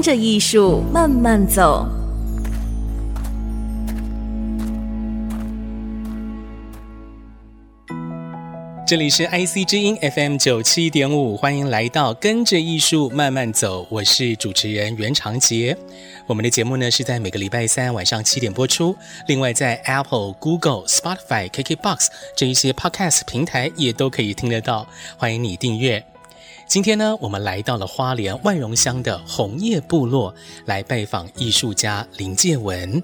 跟着艺术慢慢走。这里是 IC 之音 FM 九七点五，欢迎来到跟着艺术慢慢走。我是主持人袁长杰。我们的节目呢是在每个礼拜三晚上七点播出。另外，在 Apple、Google、Spotify、KKBox 这一些 Podcast 平台也都可以听得到。欢迎你订阅。今天呢，我们来到了花莲万荣乡的红叶部落，来拜访艺术家林介文。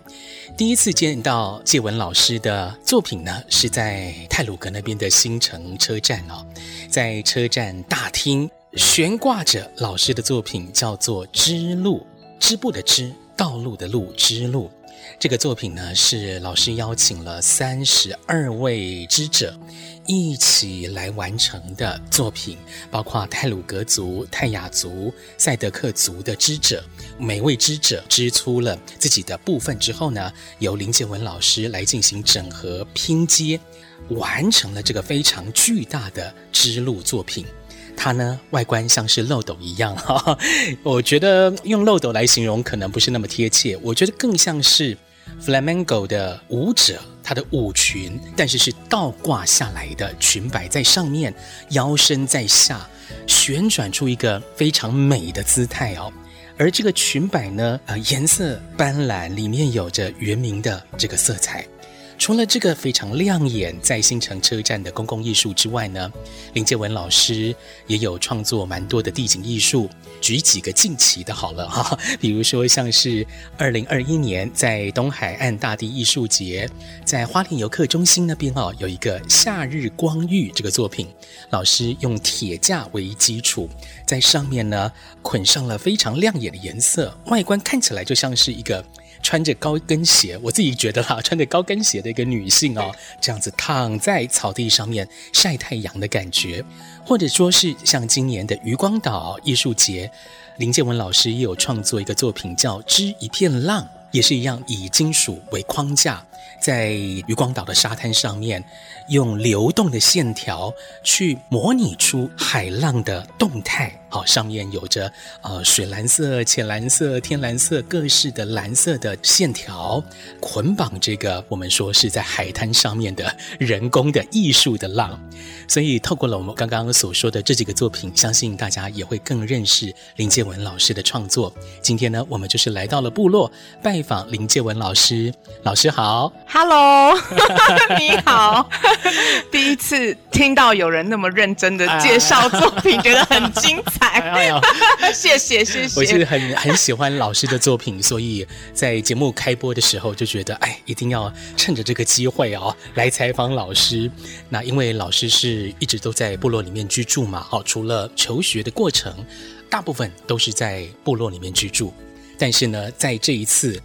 第一次见到介文老师的作品呢，是在泰鲁阁那边的新城车站哦，在车站大厅悬挂着老师的作品，叫做《织路》，织布的织，道路的路，织路。这个作品呢，是老师邀请了三十二位织者一起来完成的作品，包括泰鲁格族、泰雅族、赛德克族的织者。每位织者织出了自己的部分之后呢，由林建文老师来进行整合拼接，完成了这个非常巨大的织路作品。它呢，外观像是漏斗一样，哈哈，我觉得用漏斗来形容可能不是那么贴切，我觉得更像是 flamenco 的舞者，他的舞裙，但是是倒挂下来的裙摆在上面，腰身在下，旋转出一个非常美的姿态哦。而这个裙摆呢，呃，颜色斑斓，里面有着原名的这个色彩。除了这个非常亮眼在新城车站的公共艺术之外呢，林建文老师也有创作蛮多的地景艺术。举几个近期的好了哈，比如说像是二零二一年在东海岸大地艺术节，在花莲游客中心那边哦，有一个夏日光浴这个作品，老师用铁架为基础，在上面呢捆上了非常亮眼的颜色，外观看起来就像是一个。穿着高跟鞋，我自己觉得哈，穿着高跟鞋的一个女性哦，这样子躺在草地上面晒太阳的感觉，或者说是像今年的余光岛艺术节，林建文老师也有创作一个作品叫《织一片浪》，也是一样以金属为框架，在渔光岛的沙滩上面。用流动的线条去模拟出海浪的动态，好，上面有着呃水蓝色、浅蓝色、天蓝色各式的蓝色的线条，捆绑这个我们说是在海滩上面的人工的艺术的浪。所以透过了我们刚刚所说的这几个作品，相信大家也会更认识林建文老师的创作。今天呢，我们就是来到了部落拜访林建文老师。老师好，Hello，你好。第一次听到有人那么认真的介绍作品，觉得很精彩。哎呦，谢谢谢谢。我是很很喜欢老师的作品，所以在节目开播的时候就觉得，哎，一定要趁着这个机会哦，来采访老师。那因为老师是一直都在部落里面居住嘛，哦，除了求学的过程，大部分都是在部落里面居住。但是呢，在这一次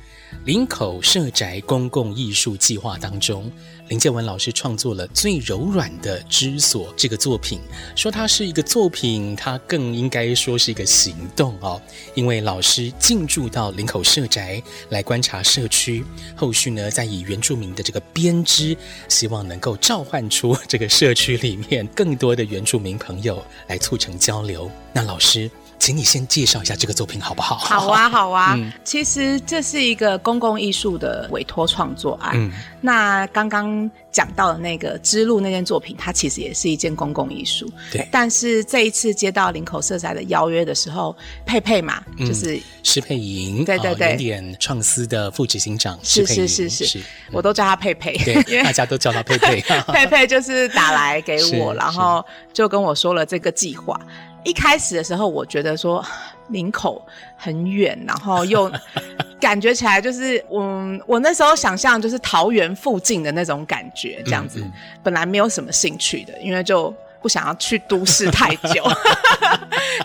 林口社宅公共艺术计划当中，林建文老师创作了最柔软的织所这个作品。说它是一个作品，它更应该说是一个行动哦。因为老师进驻到林口社宅来观察社区，后续呢再以原住民的这个编织，希望能够召唤出这个社区里面更多的原住民朋友来促成交流。那老师。请你先介绍一下这个作品好不好？好啊，好啊。嗯，其实这是一个公共艺术的委托创作案。嗯，那刚刚讲到的那个之路那件作品，它其实也是一件公共艺术。对。但是这一次接到林口色彩的邀约的时候，佩佩嘛，嗯、就是施佩莹，对对对，原点创思的副执行长，是是是是，我都叫他佩佩，对，因为大家都叫他佩佩。佩佩就是打来给我，然后就跟我说了这个计划。一开始的时候，我觉得说 林口很远，然后又 感觉起来就是，嗯，我那时候想象就是桃园附近的那种感觉，这样子，嗯嗯。本来没有什么兴趣的，因为就不想要去都市太久。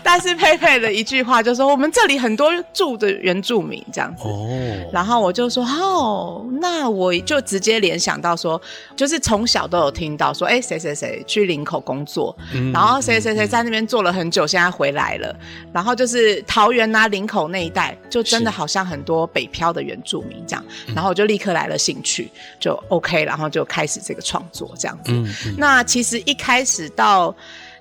但 但是佩佩的一句话就说：“我们这里很多住的原住民这样子。”哦，然后我就说：“哦，那我就直接联想到说，就是从小都有听到说，哎，谁谁谁去林口工作，嗯、然后谁谁谁在那边做了很久，现在回来了。然后就是桃园啊、林口那一带，就真的好像很多北漂的原住民这样。然后我就立刻来了兴趣，就 OK，然后就开始这个创作这样子。嗯嗯、那其实一开始到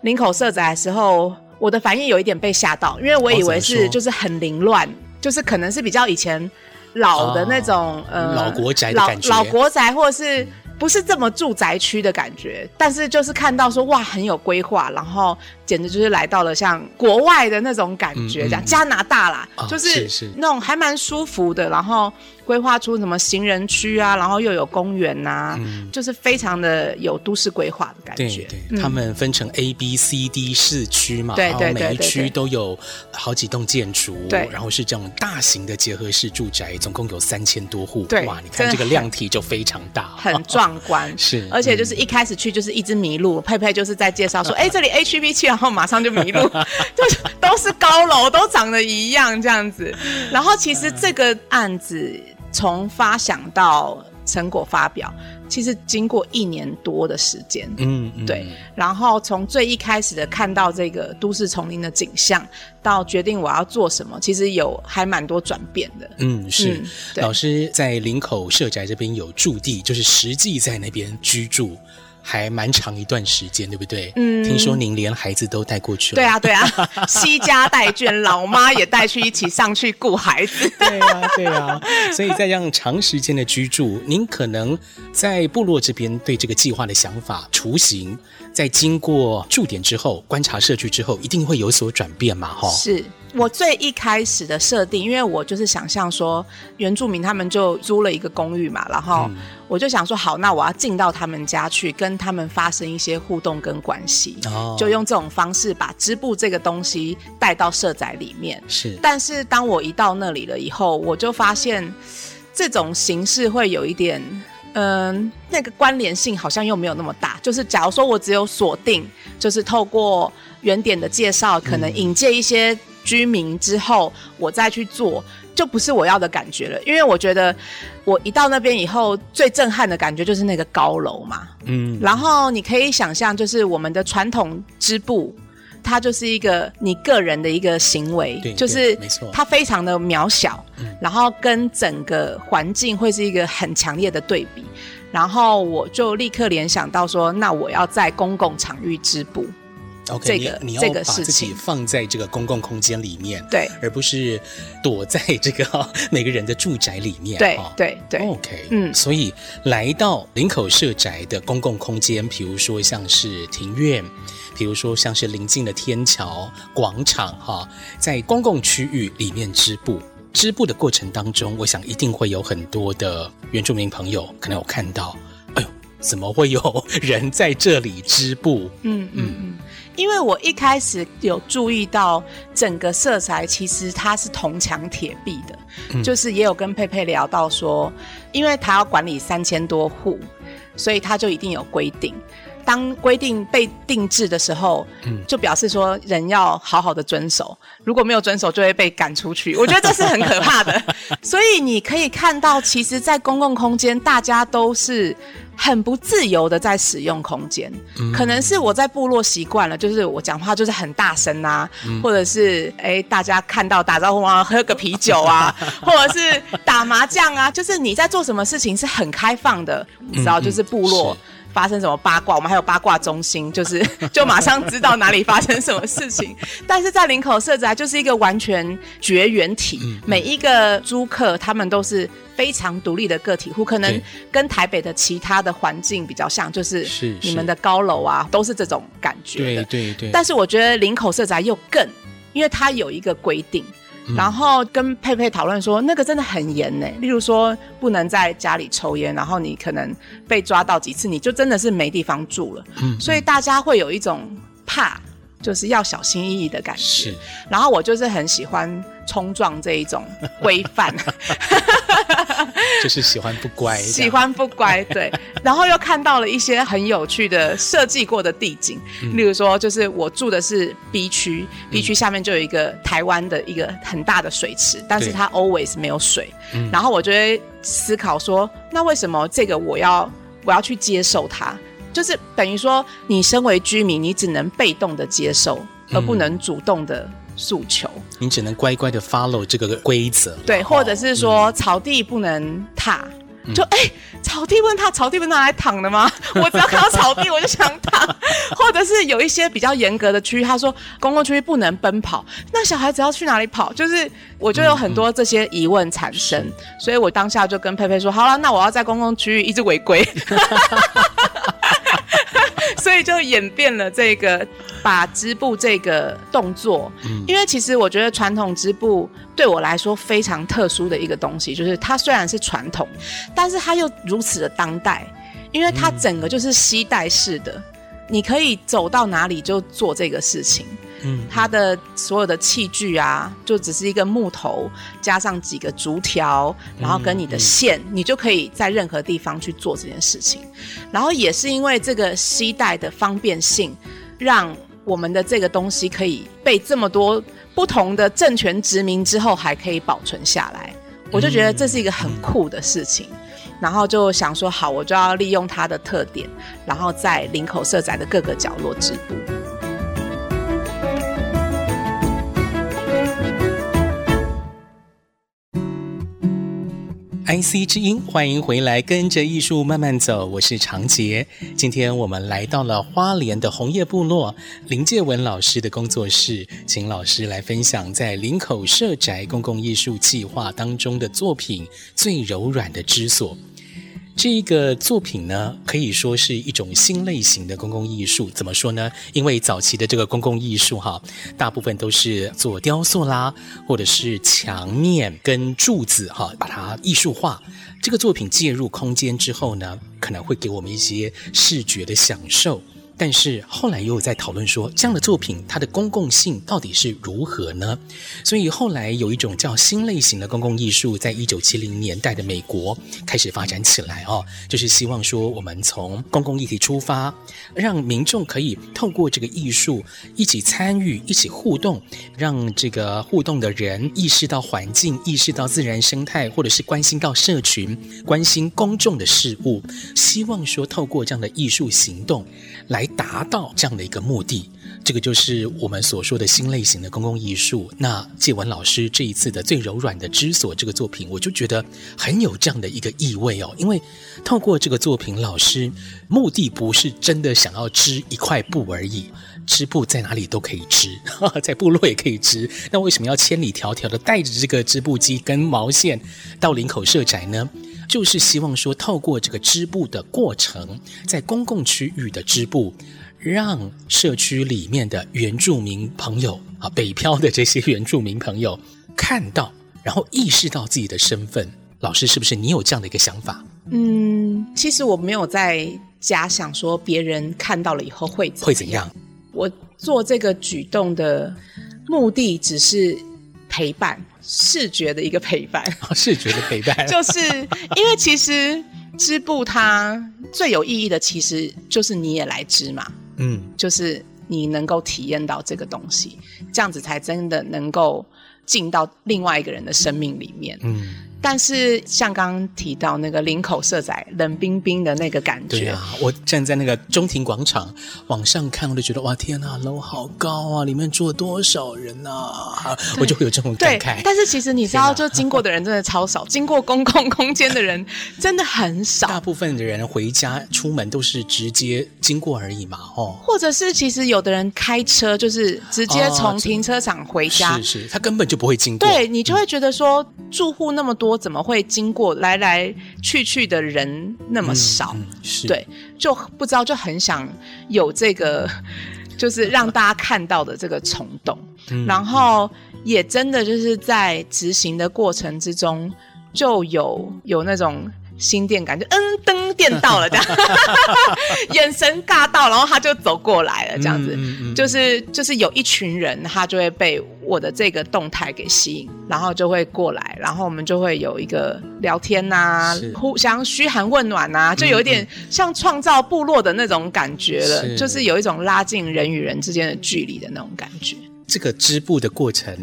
林口社宅的时候。”我的反应有一点被吓到，因为我以为是就是很凌乱，就是可能是比较以前老的那种、哦、呃老国宅的感觉，老，老国宅或者是不是这么住宅区的感觉，但是就是看到说哇很有规划，然后简直就是来到了像国外的那种感觉，这样、嗯嗯、加拿大啦，哦、就是那种还蛮舒服的，然后。规划出什么行人区啊，然后又有公园呐、啊，嗯、就是非常的有都市规划的感觉。对对，他们分成 A、B、C、D 四区嘛，对对对，每一区都有好几栋建筑，对，然后是这种大型的结合式住宅，总共有三千多户。对，哇，你看这个量体就非常大，很壮观。是，而且就是一开始去就是一直迷路，佩佩就是在介绍说，哎，这里 H、B 区，然后马上就迷路，就是都是高楼，都长得一样这样子。然后其实这个案子。从发想到成果发表，其实经过一年多的时间。嗯，嗯，对。然后从最一开始的看到这个都市丛林的景象，到决定我要做什么，其实有还蛮多转变的。嗯，是。嗯，老师在林口社宅这边有驻地，就是实际在那边居住。还蛮长一段时间，对不对？嗯，听说您连孩子都带过去了。对啊，对啊，西家带眷，老妈也带去一起上去顾孩子。对啊，对啊。所以在这样长时间的居住，您可能在部落这边对这个计划的想法雏形，在经过驻点之后，观察社区之后，一定会有所转变嘛？哈，是。我最一开始的设定，因为我就是想象说，原住民他们就租了一个公寓嘛，然后我就想说，好，那我要进到他们家去，跟他们发生一些互动跟关系，哦，就用这种方式把织布这个东西带到社宅里面。是，但是当我一到那里了以后，我就发现这种形式会有一点，嗯，那个关联性好像又没有那么大。就是假如说我只有锁定，就是透过原点的介绍，可能引介一些。居民之后，我再去做，就不是我要的感觉了。因为我觉得，我一到那边以后，最震撼的感觉就是那个高楼嘛。嗯，然后你可以想象，就是我们的传统织布，它就是一个你个人的一个行为，对就是没错它非常的渺小，嗯然后跟整个环境会是一个很强烈的对比。然后我就立刻联想到说，那我要在公共场域织布。OK，这个你，你要把自己放在这个公共空间里面，对，而不是躲在这个 每个人的住宅里面，对对对。OK，嗯，所以来到林口社宅的公共空间，比如说像是庭院，比如说像是临近的天桥、广场，哈，在公共区域里面织布，织布的过程当中，我想一定会有很多的原住民朋友可能有看到，哎呦，怎么会有人在这里织布？嗯嗯嗯。嗯因为我一开始有注意到整个色彩其实它是铜墙铁壁的，嗯、就是也有跟佩佩聊到说，因为他要管理三千多户，所以他就一定有规定。当规定被定制的时候，嗯、就表示说人要好好的遵守，如果没有遵守就会被赶出去。我觉得这是很可怕的。所以你可以看到，其实，在公共空间，大家都是。很不自由的在使用空间，嗯、可能是我在部落习惯了，就是我讲话就是很大声啊，嗯、或者是哎大家看到打招呼啊，喝个啤酒啊，或者是打麻将啊，就是你在做什么事情是很开放的，你知道，就是部落。发生什么八卦，我们还有八卦中心，就是 就马上知道哪里发生什么事情。但是在林口社宅就是一个完全绝缘体，每一个租客他们都是非常独立的个体户，可能跟台北的其他的环境比较像，就是你们的高楼啊，都是这种感觉。对对对。但是我觉得林口社宅又更，因为它有一个规定。然后跟佩佩讨论说，那个真的很严呢。例如说，不能在家里抽烟，然后你可能被抓到几次，你就真的是没地方住了。嗯，所以大家会有一种怕，就是要小心翼翼的感觉。是。然后我就是很喜欢冲撞这一种规范。就是喜欢不乖，喜欢不乖，对。然后又看到了一些很有趣的设计过的地景，嗯、例如说，就是我住的是 B 区、嗯、，B 区下面就有一个台湾的一个很大的水池，但是它 always 没有水。嗯、然后我就会思考说，那为什么这个我要我要去接受它？就是等于说，你身为居民，你只能被动的接受，而不能主动的诉求。嗯、你只能乖乖的 follow 这个规则。对，或者是说，草地不能踏。嗯、就哎、欸，草地不能踏，草地不能拿来躺的吗？我只要看到草地，我就想躺。或者是有一些比较严格的区域，他说公共区域不能奔跑，那小孩子要去哪里跑？就是我就有很多这些疑问产生，嗯嗯、所以我当下就跟佩佩说，好了，那我要在公共区域一直违规。所以就演变了这个把织布这个动作，嗯、因为其实我觉得传统织布对我来说非常特殊的一个东西，就是它虽然是传统，但是它又如此的当代，因为它整个就是西带式的，嗯、你可以走到哪里就做这个事情。嗯，它的所有的器具啊，就只是一个木头加上几个竹条，然后跟你的线，你就可以在任何地方去做这件事情。然后也是因为这个携带的方便性，让我们的这个东西可以被这么多不同的政权殖民之后还可以保存下来。我就觉得这是一个很酷的事情。然后就想说，好，我就要利用它的特点，然后在林口社宅的各个角落织布。IC 之音，欢迎回来，跟着艺术慢慢走。我是长杰，今天我们来到了花莲的红叶部落林介文老师的工作室，请老师来分享在林口社宅公共艺术计划当中的作品《最柔软的织索》。这个作品呢，可以说是一种新类型的公共艺术。怎么说呢？因为早期的这个公共艺术，哈，大部分都是做雕塑啦，或者是墙面跟柱子，哈，把它艺术化。这个作品介入空间之后呢，可能会给我们一些视觉的享受。但是后来又有在讨论说，这样的作品它的公共性到底是如何呢？所以后来有一种叫新类型的公共艺术，在一九七零年代的美国开始发展起来哦，就是希望说我们从公共议题出发，让民众可以透过这个艺术一起参与、一起互动，让这个互动的人意识到环境、意识到自然生态，或者是关心到社群、关心公众的事物，希望说透过这样的艺术行动来。达到这样的一个目的，这个就是我们所说的新类型的公共艺术。那介文老师这一次的最柔软的织索这个作品，我就觉得很有这样的一个意味哦。因为透过这个作品，老师目的不是真的想要织一块布而已，织布在哪里都可以织，在部落也可以织。那为什么要千里迢迢的带着这个织布机跟毛线到林口社宅呢？就是希望说，透过这个织布的过程，在公共区域的织布，让社区里面的原住民朋友啊，北漂的这些原住民朋友看到，然后意识到自己的身份。老师，是不是你有这样的一个想法？嗯，其实我没有在假想说别人看到了以后会会怎样。我做这个举动的目的只是陪伴。视觉的一个陪伴，哦，视觉的陪伴，就是因为其实织布它最有意义的，其实就是你也来织嘛，嗯，就是你能够体验到这个东西，这样子才真的能够进到另外一个人的生命里面，嗯。但是像刚刚提到那个林口社宅冷冰冰的那个感觉，对啊，我站在那个中庭广场往上看，我就觉得哇天呐，楼好高啊，里面住了多少人啊，我就会有这种感慨。但是其实你知道，就经过的人真的超少，经过公共空间的人真的很少。大部分的人回家出门都是直接经过而已嘛，哦，或者是其实有的人开车就是直接从停车场回家，哦、是是，他根本就不会经过。对，你就会觉得说、嗯、住户那么多。我怎么会经过来来去去的人那么少？嗯嗯、是对，就不知道，就很想有这个，就是让大家看到的这个冲动。嗯、然后也真的就是在执行的过程之中，就有有那种心电感，就嗯，灯电到了这样，眼神尬到，然后他就走过来了，这样子，嗯嗯嗯、就是就是有一群人，他就会被我的这个动态给吸引，然后就会过来，然后我们就会有一个聊天呐、啊，互相嘘寒问暖呐、啊，就有一点像创造部落的那种感觉了，是。就是有一种拉近人与人之间的距离的那种感觉。这个织布的过程。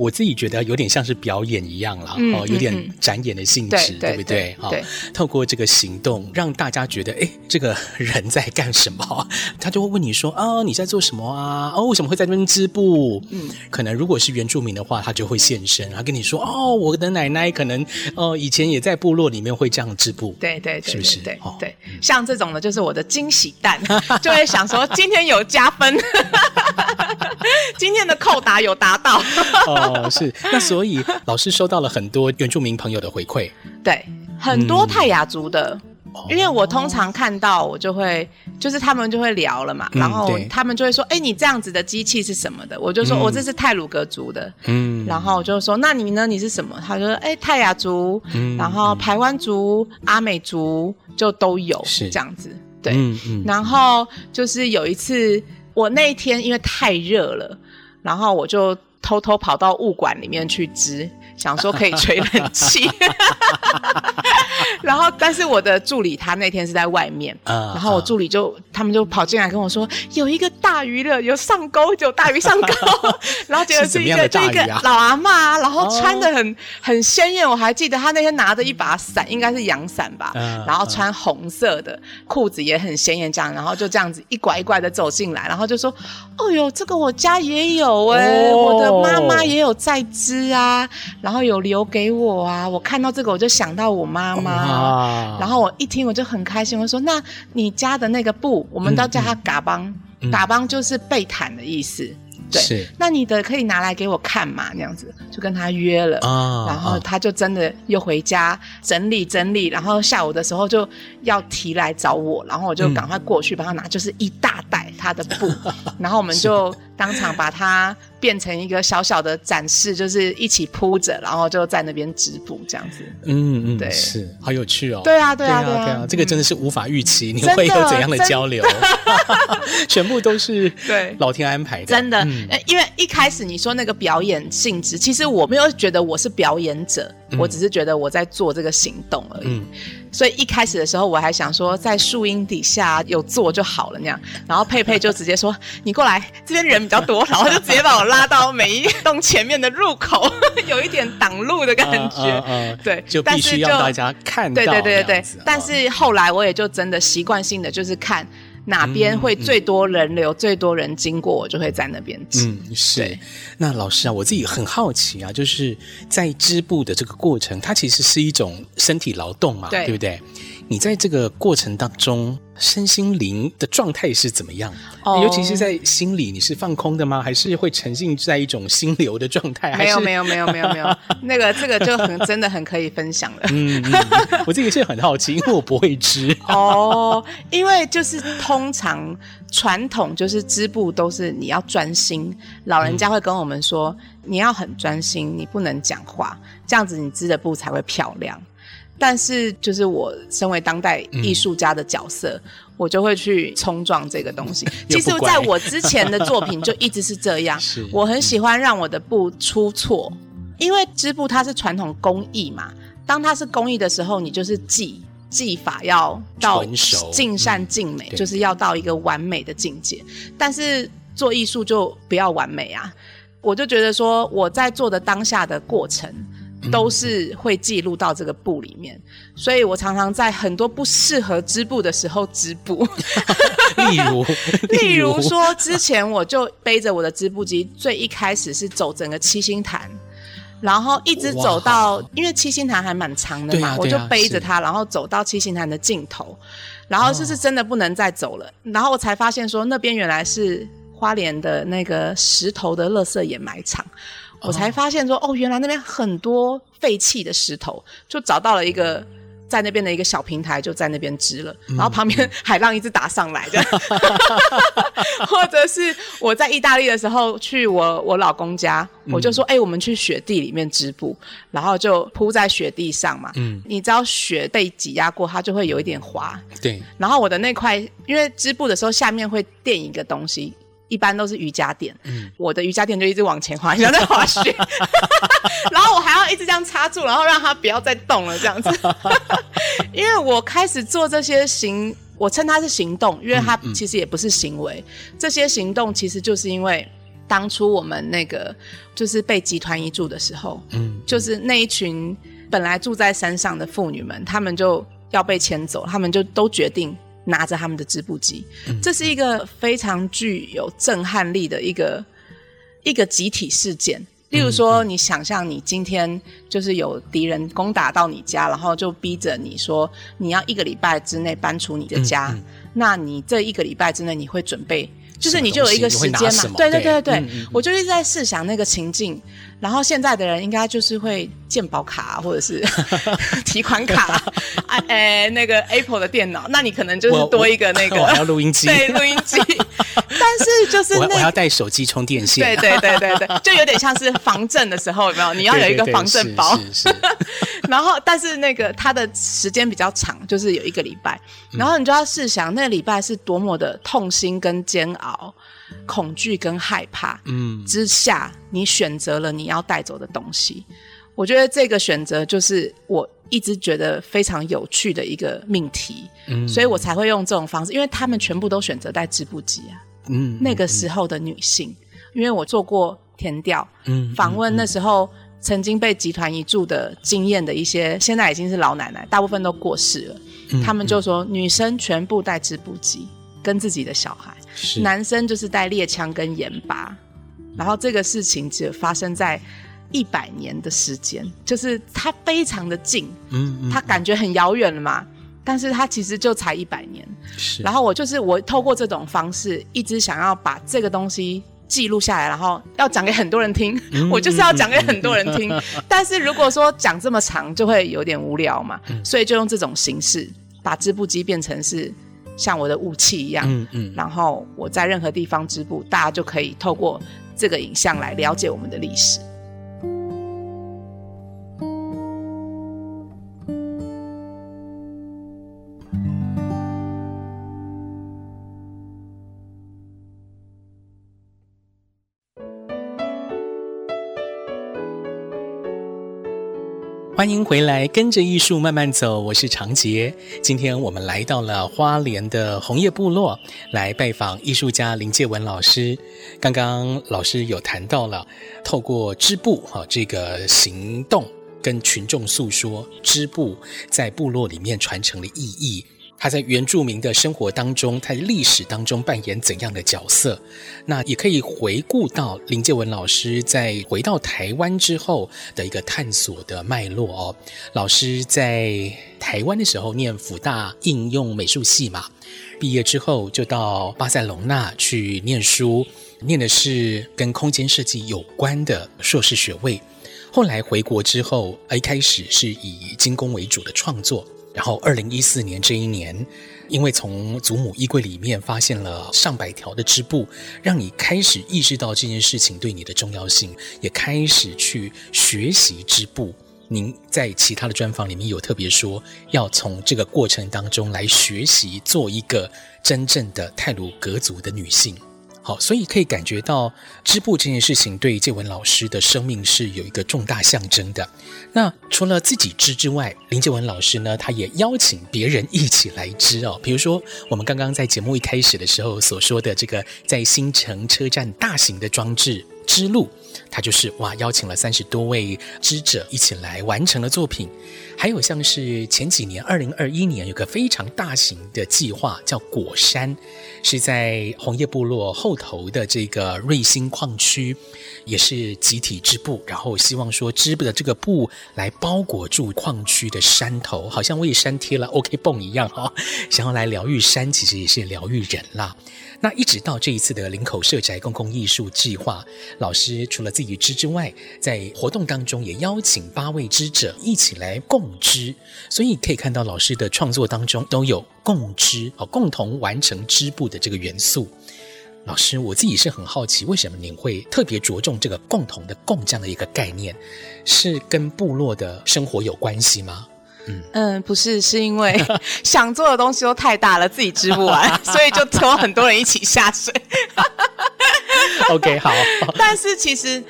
我自己觉得有点像是表演一样了，嗯、哦，有点展演的性质，嗯、对，不对？哈、哦，透过这个行动，让大家觉得，哎，这个人在干什么？他就会问你说，哦，你在做什么啊？哦，为什么会在那边织布？嗯，可能如果是原住民的话，他就会现身，他跟你说，哦，我的奶奶可能，哦，以前也在部落里面会这样织布，对对，对，是不是？对对，像这种的，就是我的惊喜蛋，就会想说，今天有加分，今天的扣打有达到。哦，是，那所以老师收到了很多原住民朋友的回馈，对，很多泰雅族的，嗯、因为我通常看到我就会，就是他们就会聊了嘛，嗯、然后他们就会说，哎，你这样子的机器是什么的？我就说，我、嗯。哦、这是泰鲁格族的，嗯，然后我就说，那你呢？你是什么？他就说，哎，泰雅族，嗯、然后排湾族、阿美族就都有，是。这样子，对，嗯。嗯、然后就是有一次，我那一天因为太热了，然后我就。偷偷跑到物管里面去织，想说可以吹冷气，然后但是我的助理他那天是在外面，然后我助理就他们就跑进来跟我说，有一个大鱼了，有上钩，有大鱼上钩，然后结果是一个这个老阿妈，然后穿的很很鲜艳，我还记得他那天拿着一把伞，应该是阳伞吧，然后穿红色的裤子也很鲜艳，这样，然后就这样子一拐一拐的走进来，然后就说，哦哟，这个我家也有哎，我的。妈妈也有在织啊，然后有留给我啊。我看到这个，我就想到我妈妈。哦、然后我一听，我就很开心。我说：“那你家的那个布，我们都叫它嘎邦，嗯、嘎邦就是被毯的意思。”对，那你的可以拿来给我看嘛？那样子就跟他约了，哦、然后他就真的又回家整理整理，然后下午的时候就要提来找我，然后我就赶快过去帮他拿，嗯、就是一大袋他的布，然后我们就当场把它变成一个小小的展示，就是一起铺着，然后就在那边织布这样子。嗯嗯，对，是好有趣哦。对啊对啊对啊，对啊，这个真的是无法预期你会有怎样的交流，全部都是对。老天安排的，真的。因为一开始你说那个表演性质，其实我没有觉得我是表演者，嗯、我只是觉得我在做这个行动而已。嗯、所以一开始的时候，我还想说在树荫底下有做就好了那样。然后佩佩就直接说：“你过来，这边人比较多。”然后就直接把我拉到每一栋前面的入口，有一点挡路的感觉。对，就必须要大家看到。对对对对对。但是后来我也就真的习惯性的就是看。哪边会最多人流，嗯嗯、最多人经过，我就会在那边织。嗯，是。那老师啊，我自己很好奇啊，就是在织布的这个过程，它其实是一种身体劳动嘛，对，对不对？你在这个过程当中，身心灵的状态是怎么样？哦，尤其是在心里，你是放空的吗？还是会沉浸在一种心流的状态？没有，没有，没有，没有，没有。那个，这个就很真的很可以分享了。嗯，嗯，我这个是很好奇，因为我不会织。哦，因为就是通常传统就是织布都是你要专心，老人家会跟我们说，嗯，你要很专心，你不能讲话，这样子你织的布才会漂亮。但是，就是我身为当代艺术家的角色，嗯、我就会去冲撞这个东西。其实，在我之前的作品 就一直是这样。是我很喜欢让我的布出错，因为织布它是传统工艺嘛。当它是工艺的时候，你就是技技法要到尽善尽美，嗯、就是要到一个完美的境界。但是做艺术就不要完美啊！我就觉得说，我在做的当下的过程。都是会记录到这个布里面，所以我常常在很多不适合织布的时候织布。例如，例如。说，之前我就背着我的织布机，最一开始是走整个七星潭，然后一直走到，因为七星潭还蛮长的嘛，啊啊、我就背着它，然后走到七星潭的尽头，然后就是真的不能再走了，哦、然后我才发现说，那边原来是花莲的那个石头的垃圾掩埋场。我才发现说，哦，原来那边很多废弃的石头，就找到了一个在那边的一个小平台，就在那边支了。然后旁边海浪一直打上来，这样。或者是我在意大利的时候，去我我老公家，我就说，哎，我们去雪地里面织布，然后就铺在雪地上嘛。嗯，你知道雪被挤压过，它就会有一点滑。对。然后我的那块，因为织布的时候下面会垫一个东西。一般都是瑜伽垫，嗯，我的瑜伽垫就一直往前滑，像在滑雪，然后我还要一直这样插住，然后让它不要再动了，这样子。因为我开始做这些行，我称它是行动，因为它其实也不是行为。这些行动其实就是因为当初我们那个就是被集团移住的时候，嗯，就是那一群本来住在山上的妇女们，他们就要被迁走，他们就都决定。拿着他们的织布机，这是一个非常具有震撼力的一个一个集体事件。例如说，你想象你今天就是有敌人攻打到你家，然后就逼着你说你要一个礼拜之内搬出你的家，那你这一个礼拜之内你会准备？就是你就有一个时间嘛，对对对对我就一直在试想那个情境。然后现在的人应该就是会健保卡或者是 提款卡，哎，那个 Apple 的电脑，那你可能就是多一个那个 我要录音机，对，录音机。但是就是那我要带手机充电线，对对对对对，就有点像是防震的时候，有没有？你要有一个防震包。然后，但是那个它的时间比较长，就是有一个礼拜。然后你就要试想，那个礼拜是多么的痛心跟煎熬。恐惧跟害怕，嗯，之下，你选择了你要带走的东西。我觉得这个选择就是我一直觉得非常有趣的一个命题，嗯，所以我才会用这种方式，因为他们全部都选择带织布机啊，嗯，那个时候的女性，因为我做过填调，嗯，访问那时候曾经被集团移住的经验的一些，现在已经是老奶奶，大部分都过世了，嗯，他们就说女生全部带织布机，跟自己的小孩。是男生就是带猎枪跟盐巴，然后这个事情只发生在一百年的时间，就是它非常的近，嗯，嗯，它感觉很遥远了嘛，但是它其实就才一百年。是，然后我就是我透过这种方式，一直想要把这个东西记录下来，然后要讲给很多人听，嗯、我就是要讲给很多人听。嗯、但是如果说讲这么长，就会有点无聊嘛，嗯、所以就用这种形式把织布机变成是。像我的武器一样，嗯嗯，然后我在任何地方织布，大家就可以透过这个影像来了解我们的历史。欢迎回来，跟着艺术慢慢走。我是常杰。今天我们来到了花莲的红叶部落，来拜访艺术家林介文老师。刚刚老师有谈到了，透过织布哈这个行动，跟群众诉说织布在部落里面传承的意义。他在原住民的生活当中，他在历史当中扮演怎样的角色？那也可以回顾到林介文老师在回到台湾之后的一个探索的脉络哦。老师在台湾的时候念辅大应用美术系嘛，毕业之后就到巴塞隆纳去念书，念的是跟空间设计有关的硕士学位。后来回国之后，一开始是以金工为主的创作。然后，二零一四年这一年，因为从祖母衣柜里面发现了上百条的织布，让你开始意识到这件事情对你的重要性，也开始去学习织布。您在其他的专访里面有特别说，要从这个过程当中来学习做一个真正的泰鲁格族的女性。好，所以可以感觉到织布这件事情对建文老师的生命是有一个重大象征的。那除了自己织之外，林建文老师呢，他也邀请别人一起来织哦。比如说，我们刚刚在节目一开始的时候所说的这个在新城车站大型的装置织路，他就是哇，邀请了三十多位织者一起来完成了作品。还有像是前几年，二零二一年有个非常大型的计划，叫果山，是在红叶部落后头的这个瑞兴矿区，也是集体织布，然后希望说织布的这个布来包裹住矿区的山头，好像为山贴了 OK 绷一样哈、想要来疗愈山，其实也是疗愈人啦。那一直到这一次的林口社宅公共艺术计划，老师除了自己织之外，在活动当中也邀请八位织者一起来共织，所以可以看到老师的创作当中都有共织哦，共同完成织布的这个元素。老师，我自己是很好奇，为什么您会特别着重这个共同的“共”这样的一个概念，是跟部落的生活有关系吗？嗯，不是，是因为 想做的东西都太大了，自己织不完，所以就拖很多人一起下水。OK，好。但是其实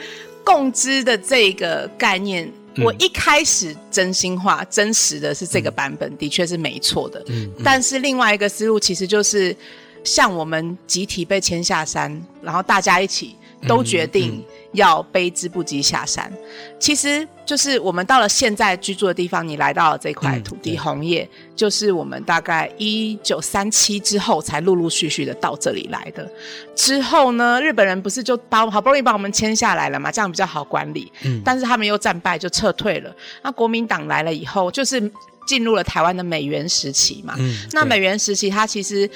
共织的这个概念，嗯、我一开始真心话、真实的是这个版本，嗯、的确是没错的。嗯。嗯，但是另外一个思路，其实就是像我们集体被牵下山，然后大家一起都决定、要背织布机下山，其实就是我们到了现在居住的地方。你来到了这块土地，红叶、嗯、就是我们大概一九三七之后才陆陆续续的到这里来的。之后呢，日本人不是就把好不容易把我们签下来了嘛，这样比较好管理。嗯，但是他们又战败，就撤退了。那国民党来了以后，就是进入了台湾的美元时期嘛。嗯，那美元时期，它其实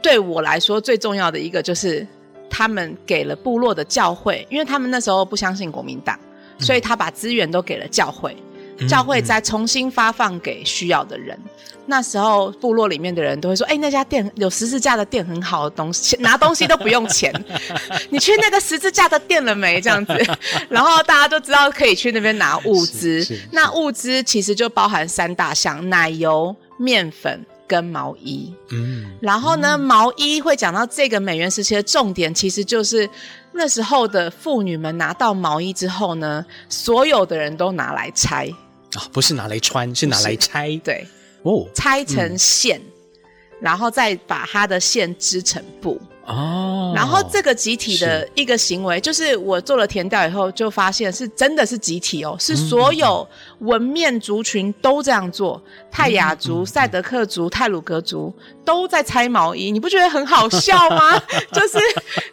对我来说最重要的一个就是。他们给了部落的教会，因为他们那时候不相信国民党，嗯、所以他把资源都给了教会，嗯、教会再重新发放给需要的人。嗯、那时候部落里面的人都会说：“哎、欸，那家店有十字架的店，很好的东西，拿东西都不用钱。你去那个十字架的店了没？这样子，然后大家都知道可以去那边拿物资。那物资其实就包含三大项：奶油、面粉。”跟毛衣，嗯，然后呢，嗯、毛衣会讲到这个美元时期的重点，其实就是那时候的妇女们拿到毛衣之后呢，所有的人都拿来拆。啊、哦，不是拿来穿，是拿来拆，对，哦，拆成线，嗯、然后再把它的线织成布。哦，然后这个集体的一个行为，是就是我做了填调以后，就发现是真的是集体哦，是所有纹面族群都这样做，嗯、泰雅族、赛、嗯、德克族、泰鲁格族都在拆毛衣，你不觉得很好笑吗？就是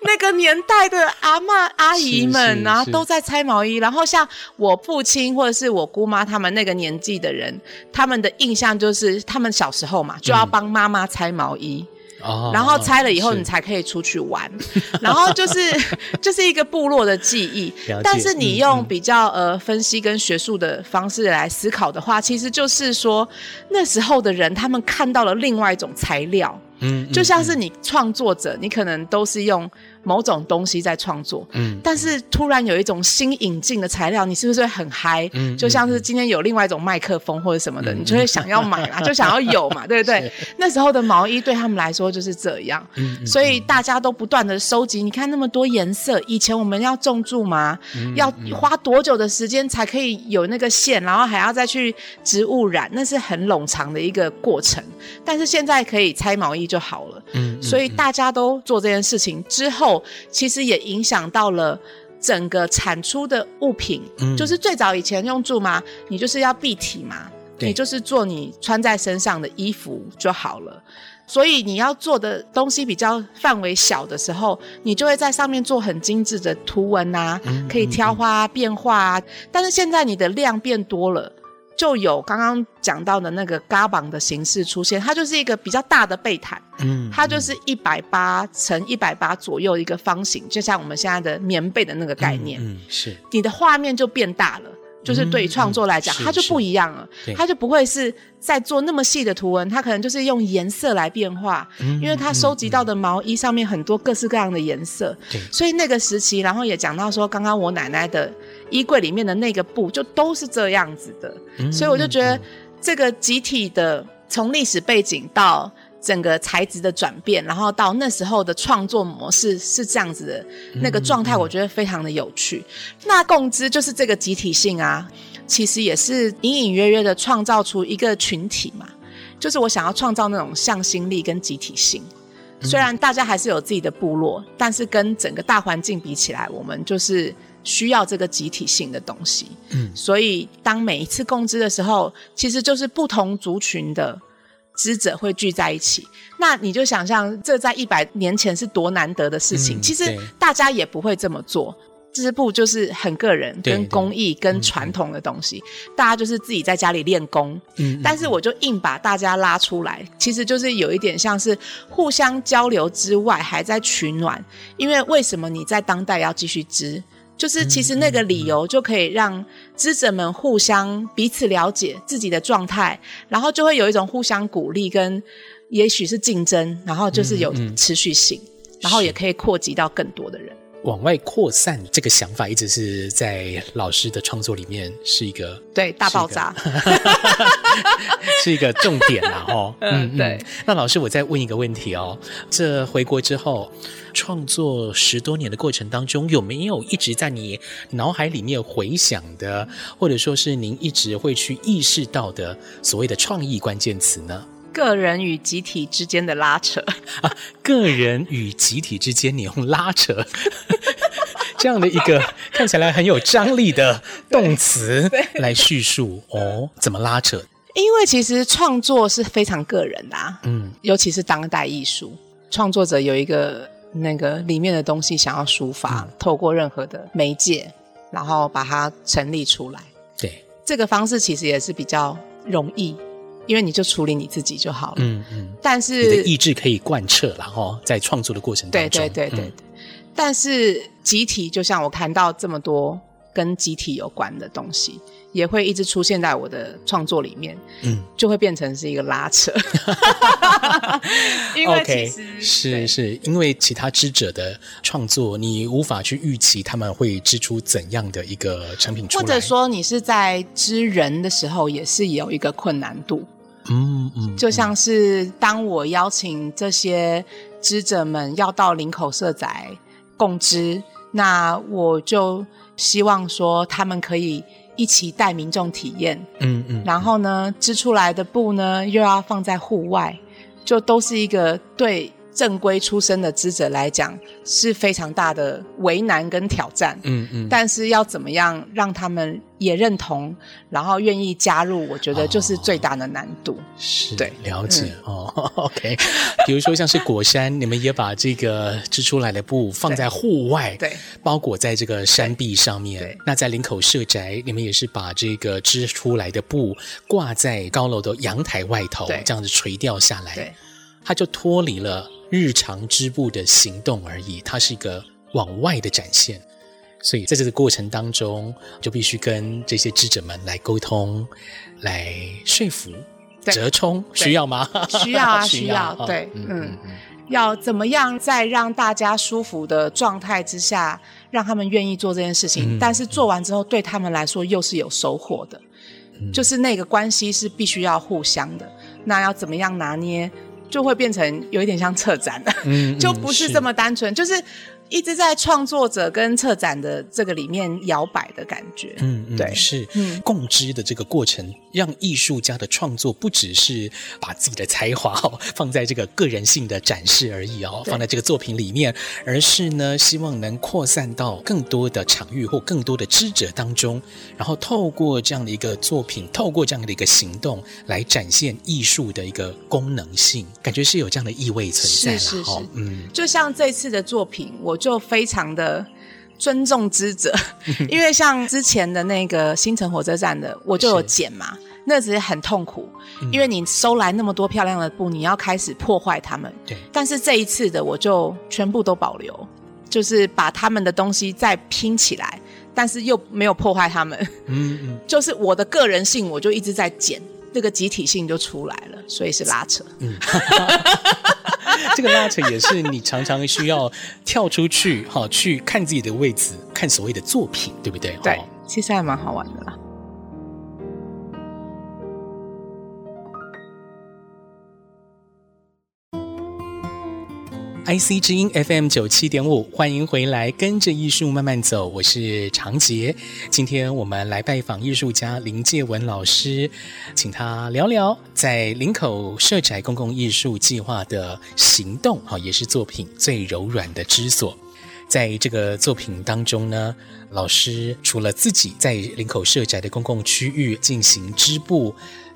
那个年代的阿嬷阿姨们啊，都在拆毛衣，然后像我父亲或者是我姑妈他们那个年纪的人，他们的印象就是他们小时候嘛，就要帮妈妈拆毛衣。嗯然后拆了以后，你才可以出去玩。然后就是 就是一个部落的记忆。但是你用比较呃分析跟学术的方式来思考的话，其实就是说那时候的人他们看到了另外一种材料。嗯，就像是你创作者，你可能都是用某种东西在创作，嗯，但是突然有一种新引进的材料，你是不是会很嗨？嗯，就像是今天有另外一种麦克风或者什么的，嗯、你就会想要买嘛，就想要有嘛，对不对？那时候的毛衣对他们来说就是这样，嗯，所以大家都不断的收集。你看那么多颜色，以前我们要种树吗？嗯、要花多久的时间才可以有那个线，然后还要再去植物染，那是很冗长的一个过程。但是现在可以拆毛衣。就好了，嗯，所以大家都做这件事情之后，其实也影响到了整个产出的物品。嗯，就是最早以前用苧麻，你就是要蔽体嘛，你就是做你穿在身上的衣服就好了。所以你要做的东西比较范围小的时候，你就会在上面做很精致的图文啊，可以挑花变化啊。但是现在你的量变多了。就有刚刚讲到的那个嘎榜的形式出现，它就是一个比较大的背毯，嗯，它就是一百八乘一百八左右一个方形，就像我们现在的棉被的那个概念，嗯，嗯，是，你的画面就变大了，就是对于创作来讲，嗯嗯、它就不一样了，它就不会是在做那么细的图文，它可能就是用颜色来变化，嗯、因为它收集到的毛衣上面很多各式各样的颜色，对，所以那个时期，然后也讲到说，刚刚我奶奶的。衣柜里面的那个布就都是这样子的，嗯、所以我就觉得这个集体的从历史背景到整个材质的转变，然后到那时候的创作模式是这样子的那个状态，我觉得非常的有趣。嗯、那共知就是这个集体性啊，其实也是隐隐约约的创造出一个群体嘛，就是我想要创造那种向心力跟集体性。虽然大家还是有自己的部落，但是跟整个大环境比起来，我们就是。需要这个集体性的东西，嗯，所以当每一次共织的时候，其实就是不同族群的知者会聚在一起。那你就想象，这在一百年前是多难得的事情。嗯、其实大家也不会这么做，织布就是很个人、跟工艺、跟传统的东西，大家就是自己在家里练功。嗯，但是我就硬把大家拉出来，其实就是有一点像是互相交流之外，还在取暖。因为为什么你在当代要继续织？就是其实那个理由就可以让知者们互相彼此了解自己的状态，然后就会有一种互相鼓励跟也许是竞争，然后就是有持续性，然后也可以扩及到更多的人。往外扩散这个想法，一直是在老师的创作里面是一个对大爆炸，是一个重点啦。哦。嗯，嗯对。那老师，我再问一个问题哦，这回国之后创作十多年的过程当中，有没有一直在你脑海里面回想的，或者说是您一直会去意识到的所谓的创意关键词呢？个人与集体之间的拉扯啊，个人与集体之间，你用拉扯 这样的一个看起来很有张力的动词 来叙述哦，怎么拉扯？因为其实创作是非常个人的啊，嗯，尤其是当代艺术创作者有一个那个里面的东西想要抒发，嗯，透过任何的媒介，然后把它成立出来。对，这个方式其实也是比较容易。因为你就处理你自己就好了，嗯嗯。但是你的意志可以贯彻，然后在创作的过程当中，对对对对。嗯、但是集体，就像我谈到这么多跟集体有关的东西，也会一直出现在我的创作里面，嗯，就会变成是一个拉扯。因为其实 okay, 是是因为其他知者的创作，你无法去预期他们会织出怎样的一个成品出来，或者说你是在织人的时候，也是有一个困难度。嗯嗯，就像是当我邀请这些织者们要到林口社宅共织，那我就希望说他们可以一起带民众体验，嗯嗯，然后呢，织出来的布呢又要放在户外，就都是一个对。正规出身的织者来讲是非常大的为难跟挑战，嗯嗯，但是要怎么样让他们也认同，然后愿意加入，我觉得就是最大的难度。是，对，了解、嗯、哦。OK，比如说像是果山，你们也把这个织出来的布放在户外，对，包裹在这个山壁上面。那在林口社宅，你们也是把这个织出来的布挂在高楼的阳台外头，这样子垂吊下来，对，它就脱离了。日常织布的行动而已，它是一个往外的展现，所以在这个过程当中，就必须跟这些织者们来沟通，来说服、折冲，需要吗？需要啊，需要。对，嗯，嗯，要怎么样在让大家舒服的状态之下，让他们愿意做这件事情，嗯，但是做完之后对他们来说又是有收获的，嗯，就是那个关系是必须要互相的。那要怎么样拿捏？就会变成有一点像策展了，嗯，就不是这么单纯，就是。一直在创作者跟策展的这个里面摇摆的感觉，嗯嗯，对，是，嗯，共知的这个过程，让艺术家的创作不只是把自己的才华哦放在这个个人性的展示而已哦，放在这个作品里面，而是呢，希望能扩散到更多的场域或更多的知者当中，然后透过这样的一个作品，透过这样的一个行动来展现艺术的一个功能性，感觉是有这样的意味存在了，是是是，嗯，就像这次的作品，我就非常的尊重之者，因为像之前的那个新城火车站的，我就有剪嘛，那只是很痛苦，因为你收来那么多漂亮的布，你要开始破坏它们。对，但是这一次的我就全部都保留，就是把他们的东西再拼起来，但是又没有破坏他们。嗯嗯，就是我的个人性，我就一直在剪，那个集体性就出来了，所以是拉扯。嗯。这个拉扯也是你常常需要跳出去哈，去看自己的位置，看所谓的作品，对不对？对，其实还蛮好玩的啦。IC 之音 FM 九七点五，欢迎回来，跟着艺术慢慢走。我是长杰，今天我们来拜访艺术家林介文老师，请他聊聊在林口社宅公共艺术计划的行动，哈，也是作品最柔软的之所。在这个作品当中呢，老师除了自己在林口社宅的公共区域进行织布。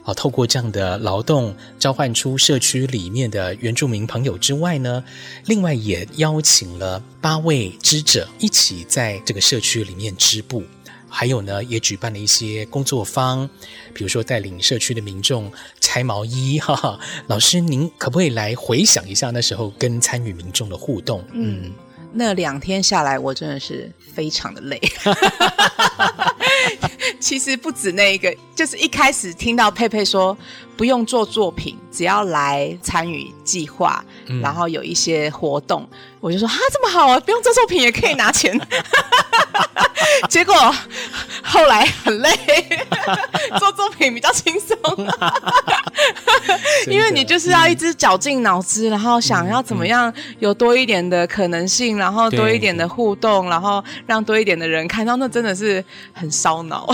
好，透过这样的劳动召唤出社区里面的原住民朋友之外呢，另外也邀请了八位织者一起在这个社区里面织布，还有呢，也举办了一些工作坊，比如说带领社区的民众拆毛衣。哈哈，老师，您可不可以来回想一下那时候跟参与民众的互动？嗯，那两天下来，我真的是。非常的累。其实不止那一个，就是一开始听到佩佩说不用做作品，只要来参与计划，嗯、然后有一些活动，我就说啊，这么好啊，不用做作品也可以拿钱。结果后来很累，做作品比较轻松，因为你就是要一直绞尽脑汁，然后想要怎么样有多一点的可能性，然后多一点的互动，然后让多一点的人看到，那真的是很烧脑，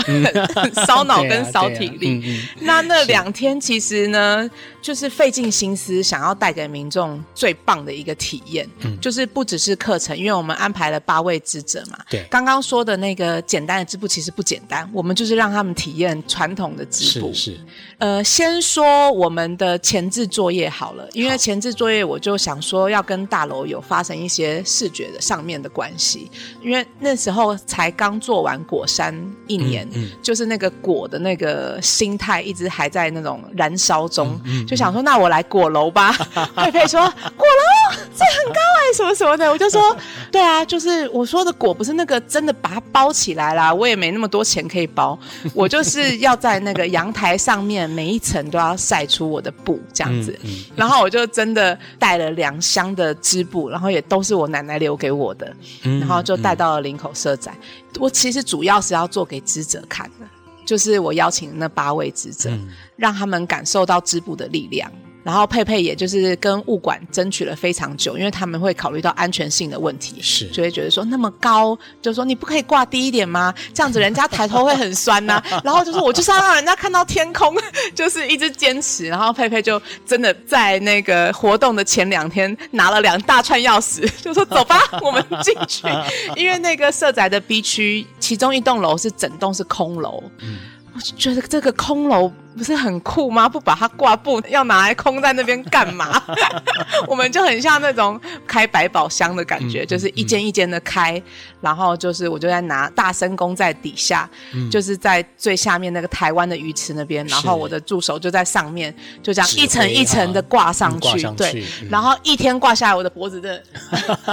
很烧脑跟烧体力。那那两天其实呢，就是费尽心思想要带给民众最棒的一个体验，就是不只是课程，因为我们安排了八位织者嘛，对，刚刚说的那个简单的织布其实不简单，我们就是让他们体验传统的织布。是，是，呃，先说我们的前置作业好了，因为前置作业我就想说要跟大楼有发生一些视觉的上面的关系，因为那时候才刚做完果山一年，嗯嗯、就是那个果的那个心态一直还在那种燃烧中，嗯嗯、就想说那我来果楼吧。佩佩说果楼这很高哎、欸，什么什么的，我就说对啊，就是我说的果不是那个真的把它包起来啦，我也没那么多钱可以包，我就是要在那个阳台上面每一层都要晒出我的布这样子，嗯嗯、然后我就真的带了两箱的织布，然后也都是我奶奶留给我的，嗯、然后就带到了林口社宅。嗯、我其实主要是要做给织者看的，就是我邀请那八位织者，嗯、让他们感受到织布的力量。然后佩佩也就是跟物管争取了非常久，因为他们会考虑到安全性的问题，是就会觉得说那么高，就说你不可以挂低一点吗？这样子人家抬头会很酸呐、啊。然后就说我就是要让人家看到天空，就是一直坚持。然后佩佩就真的在那个活动的前两天拿了两大串钥匙，就说走吧，我们进去。因为那个社宅的 B 区，其中一栋楼是整栋是空楼。嗯我就觉得这个空楼不是很酷吗？不把它挂布，要拿来空在那边干嘛？我们就很像那种开百宝箱的感觉，嗯、就是一间一间的开，嗯、然后就是我就在拿大声公在底下，嗯、就是在最下面那个台湾的鱼池那边，然后我的助手就在上面，就这样一层一层的挂上去，上去对，嗯、然后一天挂下来，我的脖子真的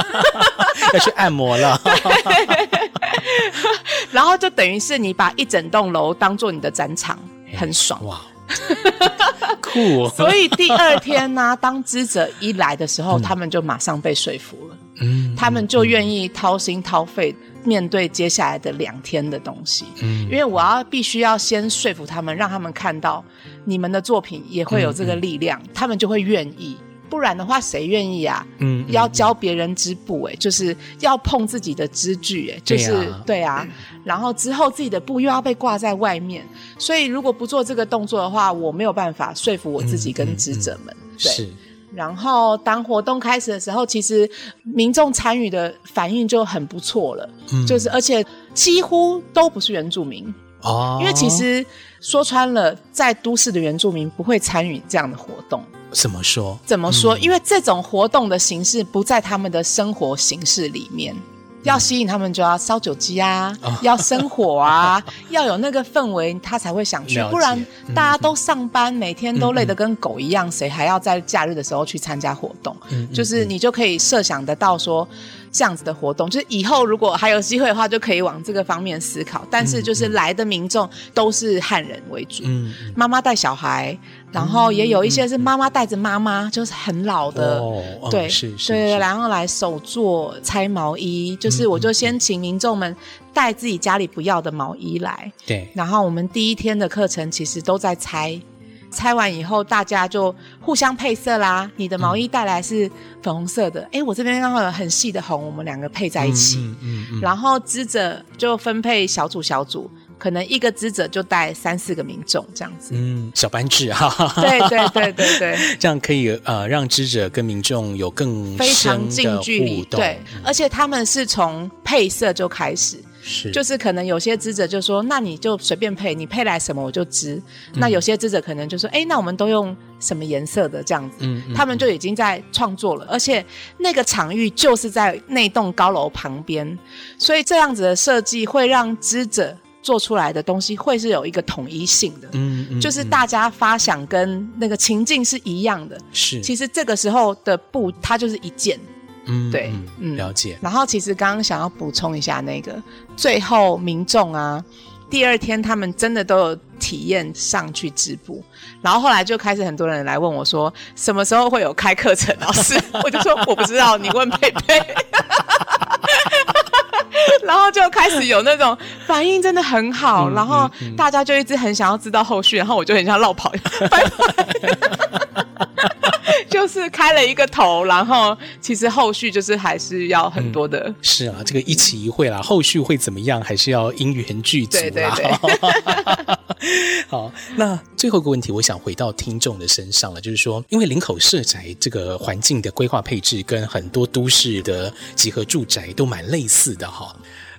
要去按摩了。然后就等于是你把一整栋楼当做你的展场，很爽。哇，酷！所以第二天呢、啊，当知者一来的时候，嗯、他们就马上被说服了，嗯，他们就愿意掏心掏肺面对接下来的两天的东西，嗯，因为我要必须要先说服他们，让他们看到你们的作品也会有这个力量，嗯。嗯、他们就会愿意。不然的话，谁愿意啊？嗯，要教别人织布，哎，就是要碰自己的织具，哎，就是。对啊，然后之后自己的布又要被挂在外面，所以如果不做这个动作的话，我没有办法说服我自己跟职者们。嗯嗯嗯、对，是。然后当活动开始的时候，其实民众参与的反应就很不错了，嗯、就是而且几乎都不是原住民哦，因为其实说穿了，在都市的原住民不会参与这样的活动。怎么说？怎么说？嗯、因为这种活动的形式不在他们的生活形式里面，嗯、要吸引他们就要烧酒鸡啊，哦、要生火啊，要有那个氛围，他才会想去。不然大家都上班，嗯、每天都累得跟狗一样，谁、嗯、还要在假日的时候去参加活动？嗯、就是你就可以设想得到说。这样子的活动，就是以后如果还有机会的话，就可以往这个方面思考。但是就是来的民众都是汉人为主，嗯，妈妈带小孩，然后也有一些是妈妈带着妈妈，就是很老的，哦、对，是是，对，然后来手做拆毛衣，就是我就先请民众们带自己家里不要的毛衣来，对，然后我们第一天的课程其实都在拆。拆完以后，大家就互相配色啦。你的毛衣带来是粉红色的，哎、我这边刚好有很细的红，我们两个配在一起。嗯嗯嗯、然后织者就分配小组小组，可能一个织者就带三四个民众这样子。嗯，小班制哈。对对对对对，这样可以呃让织者跟民众有更非常近距离。对，嗯、而且他们是从配色就开始。是，就是可能有些织者就说，那你就随便配，你配来什么我就织。嗯、那有些织者可能就说，哎，那我们都用什么颜色的这样子？嗯，嗯他们就已经在创作了，而且那个场域就是在那栋高楼旁边，所以这样子的设计会让织者做出来的东西会是有一个统一性的。嗯，嗯就是大家发想跟那个情境是一样的。是，其实这个时候的布它就是一件。嗯，对，嗯，了解。然后其实刚刚想要补充一下，那个最后民众啊，第二天他们真的都有体验上去织布，然后后来就开始很多人来问我说，什么时候会有开课程？老师，我就说我不知道，你问佩佩。然后就开始有那种反应，真的很好。嗯、然后大家就一直很想要知道后续，然后我就很想绕跑，拜拜。就是开了一个头，然后其实后续就是还是要很多的。嗯、是啊，这个一期一会啦，后续会怎么样，还是要因缘具足啦。对对对。好，那最后一个问题，我想回到听众的身上了，就是说，因为林口社宅这个环境的规划配置跟很多都市的集合住宅都蛮类似的哈，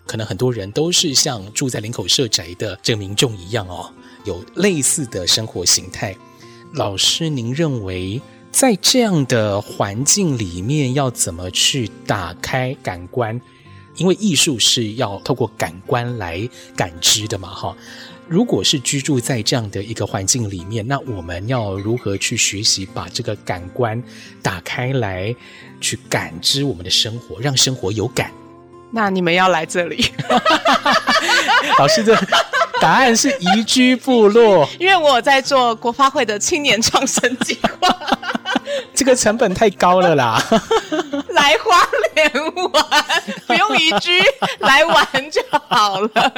可能很多人都是像住在林口社宅的这个民众一样哦，有类似的生活形态。老师，您认为在这样的环境里面，要怎么去打开感官？因为艺术是要透过感官来感知的嘛，哈。如果是居住在这样的一个环境里面，那我们要如何去学习把这个感官打开来，去感知我们的生活，让生活有感？那你们要来这里，老师的答案是移居部落，因为我在做国发会的青年创生计划，这个成本太高了啦，来花莲玩，不用移居，来玩就好了。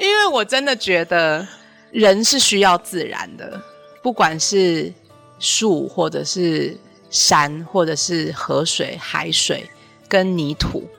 因为我真的觉得人是需要自然的，不管是树，或者是山，或者是河水、海水跟泥土。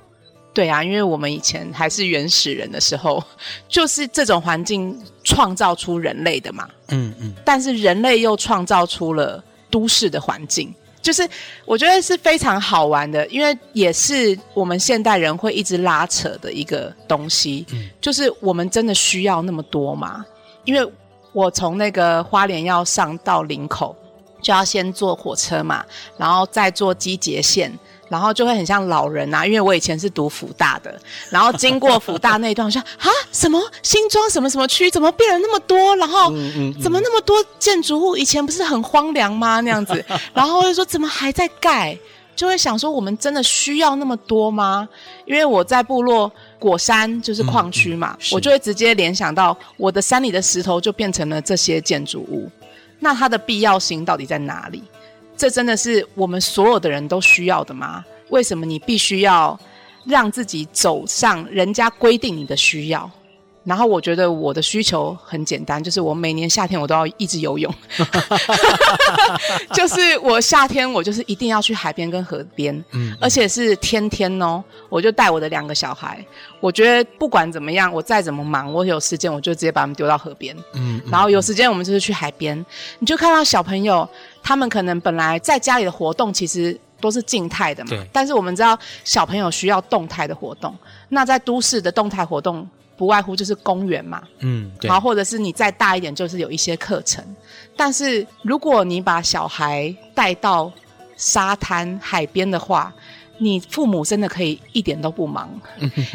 对啊，因为我们以前还是原始人的时候，就是这种环境创造出人类的嘛。嗯嗯。但是人类又创造出了都市的环境，就是我觉得是非常好玩的，因为也是我们现代人会一直拉扯的一个东西。嗯。就是我们真的需要那么多吗？因为我从那个花莲要上到林口，就要先坐火车嘛，然后再坐机捷线。然后就会很像老人啊，因为我以前是读辅大的，然后经过辅大那一段，我说啊，什么新庄什么什么区，怎么变了那么多？然后怎么那么多建筑物？以前不是很荒凉吗？那样子，然后我就说怎么还在盖？就会想说，我们真的需要那么多吗？因为我在部落果山就是矿区嘛，我就会直接联想到我的山里的石头就变成了这些建筑物，那它的必要性到底在哪里？这真的是我们所有的人都需要的吗？为什么你必须要让自己走上人家规定你的需要？然后我觉得我的需求很简单，就是我每年夏天我都要一直游泳，就是我夏天我就是一定要去海边跟河边，嗯，而且是天天哦，我就带我的两个小孩，我觉得不管怎么样，我再怎么忙，我有时间我就直接把他们丢到河边，嗯，然后有时间我们就是去海边，你就看到小朋友，他们可能本来在家里的活动其实都是静态的嘛，但是我们知道小朋友需要动态的活动，那在都市的动态活动。不外乎就是公园嘛，嗯，对，然后或者是你再大一点，就是有一些课程。但是如果你把小孩带到沙滩、海边的话，你父母真的可以一点都不忙，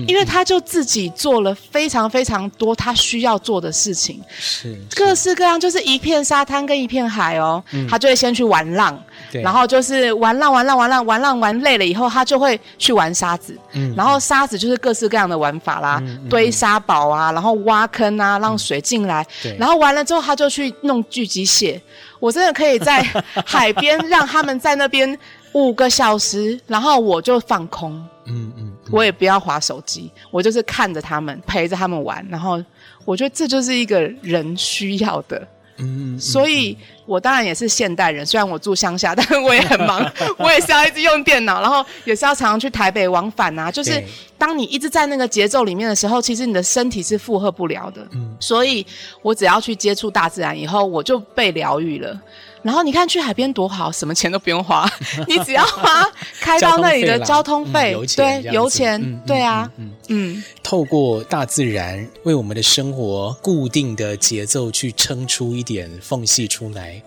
因为他就自己做了非常非常多他需要做的事情，是各式各样，就是一片沙滩跟一片海哦，他就会先去玩浪，然后就是玩浪玩浪玩浪玩浪玩累了以后，他就会去玩沙子，然后沙子就是各式各样的玩法啦，堆沙堡啊，然后挖坑啊，让水进来，然后完了之后他就去弄巨机械，我真的可以在海边让他们在那边。五个小时，然后我就放空，嗯嗯，嗯，我也不要划手机，我就是看着他们，陪着他们玩，然后我觉得这就是一个人需要的，嗯，嗯，所以我当然也是现代人，虽然我住乡下，但是我也很忙，我也是要一直用电脑，然后也是要常常去台北往返啊，就是当你一直在那个节奏里面的时候，其实你的身体是负荷不了的，嗯，所以我只要去接触大自然以后，我就被疗愈了。然后你看去海边多好，什么钱都不用花，你只要花开到那里的交通费，对，油钱，嗯、对啊，嗯，嗯，嗯，透过大自然为我们的生活固定的节奏去撑出一点缝隙出来，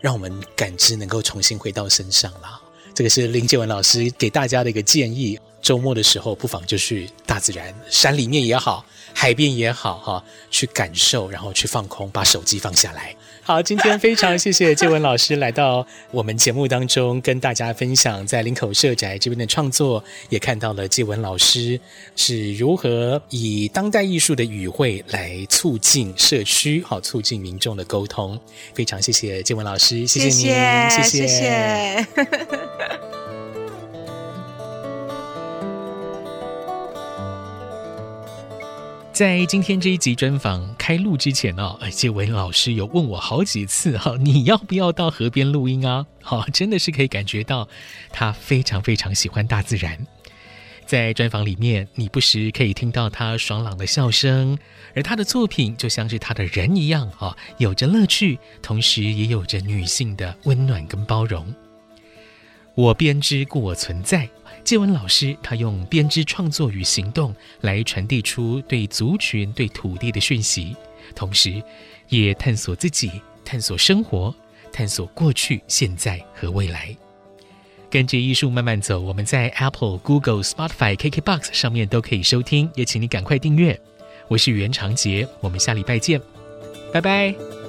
让我们感知能够重新回到身上了。这个是林建文老师给大家的一个建议。周末的时候，不妨就去大自然，山里面也好，海边也好，哈，去感受，然后去放空，把手机放下来。好，今天非常谢谢介文老师来到我们节目当中，跟大家分享在林口社宅这边的创作，也看到了介文老师是如何以当代艺术的语汇来促进社区，好，促进民众的沟通。非常谢谢介文老师，谢谢您，谢谢。谢谢在今天这一集专访开录之前呢，介文老师有问我好几次哈，你要不要到河边录音啊？好，真的是可以感觉到他非常非常喜欢大自然。在专访里面，你不时可以听到他爽朗的笑声，而他的作品就像是他的人一样哈，有着乐趣，同时也有着女性的温暖跟包容。我编织故我存在。介文老师，他用编织创作与行动来传递出对族群、对土地的讯息，同时也探索自己、探索生活、探索过去、现在和未来。跟着艺术慢慢走，我们在 Apple、Google、Spotify、KKBox 上面都可以收听，也请你赶快订阅。我是袁长杰，我们下礼拜见，拜拜。